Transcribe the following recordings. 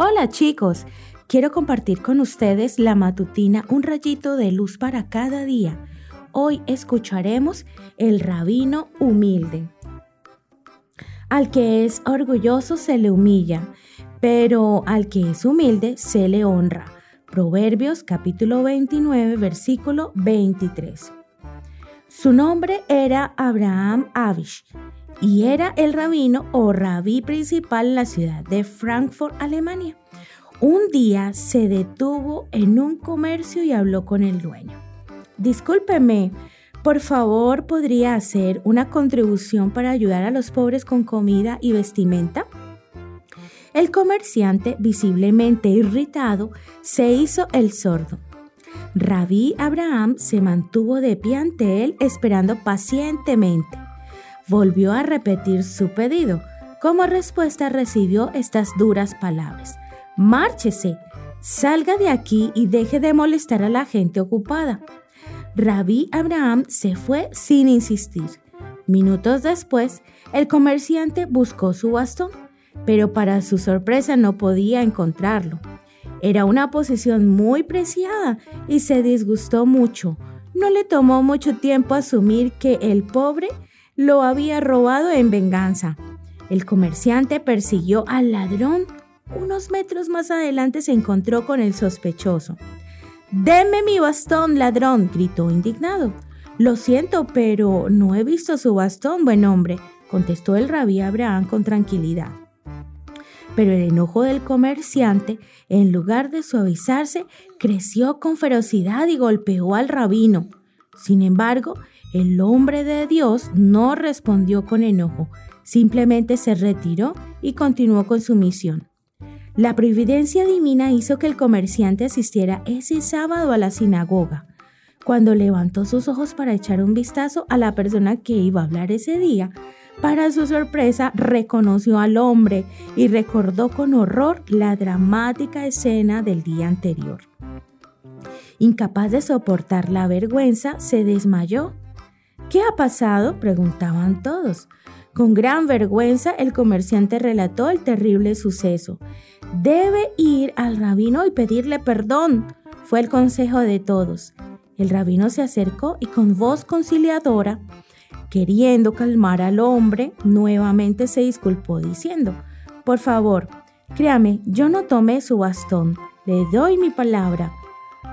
Hola chicos, quiero compartir con ustedes la matutina Un rayito de luz para cada día. Hoy escucharemos el rabino humilde. Al que es orgulloso se le humilla, pero al que es humilde se le honra. Proverbios capítulo 29, versículo 23. Su nombre era Abraham Abish y era el rabino o rabí principal en la ciudad de Frankfurt, Alemania. Un día se detuvo en un comercio y habló con el dueño. Discúlpeme, por favor, ¿podría hacer una contribución para ayudar a los pobres con comida y vestimenta? El comerciante, visiblemente irritado, se hizo el sordo. Rabí Abraham se mantuvo de pie ante él esperando pacientemente volvió a repetir su pedido. Como respuesta recibió estas duras palabras. Márchese, salga de aquí y deje de molestar a la gente ocupada. Rabí Abraham se fue sin insistir. Minutos después, el comerciante buscó su bastón, pero para su sorpresa no podía encontrarlo. Era una posición muy preciada y se disgustó mucho. No le tomó mucho tiempo asumir que el pobre lo había robado en venganza. El comerciante persiguió al ladrón. Unos metros más adelante se encontró con el sospechoso. Deme mi bastón, ladrón, gritó indignado. Lo siento, pero no he visto su bastón, buen hombre, contestó el rabí Abraham con tranquilidad. Pero el enojo del comerciante, en lugar de suavizarse, creció con ferocidad y golpeó al rabino. Sin embargo, el hombre de Dios no respondió con enojo, simplemente se retiró y continuó con su misión. La providencia divina hizo que el comerciante asistiera ese sábado a la sinagoga. Cuando levantó sus ojos para echar un vistazo a la persona que iba a hablar ese día, para su sorpresa reconoció al hombre y recordó con horror la dramática escena del día anterior. Incapaz de soportar la vergüenza, se desmayó ¿Qué ha pasado? preguntaban todos. Con gran vergüenza el comerciante relató el terrible suceso. Debe ir al rabino y pedirle perdón, fue el consejo de todos. El rabino se acercó y con voz conciliadora, queriendo calmar al hombre, nuevamente se disculpó diciendo, por favor, créame, yo no tomé su bastón, le doy mi palabra.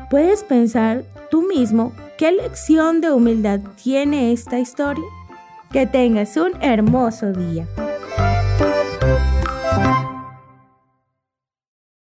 Puedes pensar tú mismo ¿Qué lección de humildad tiene esta historia? Que tengas un hermoso día.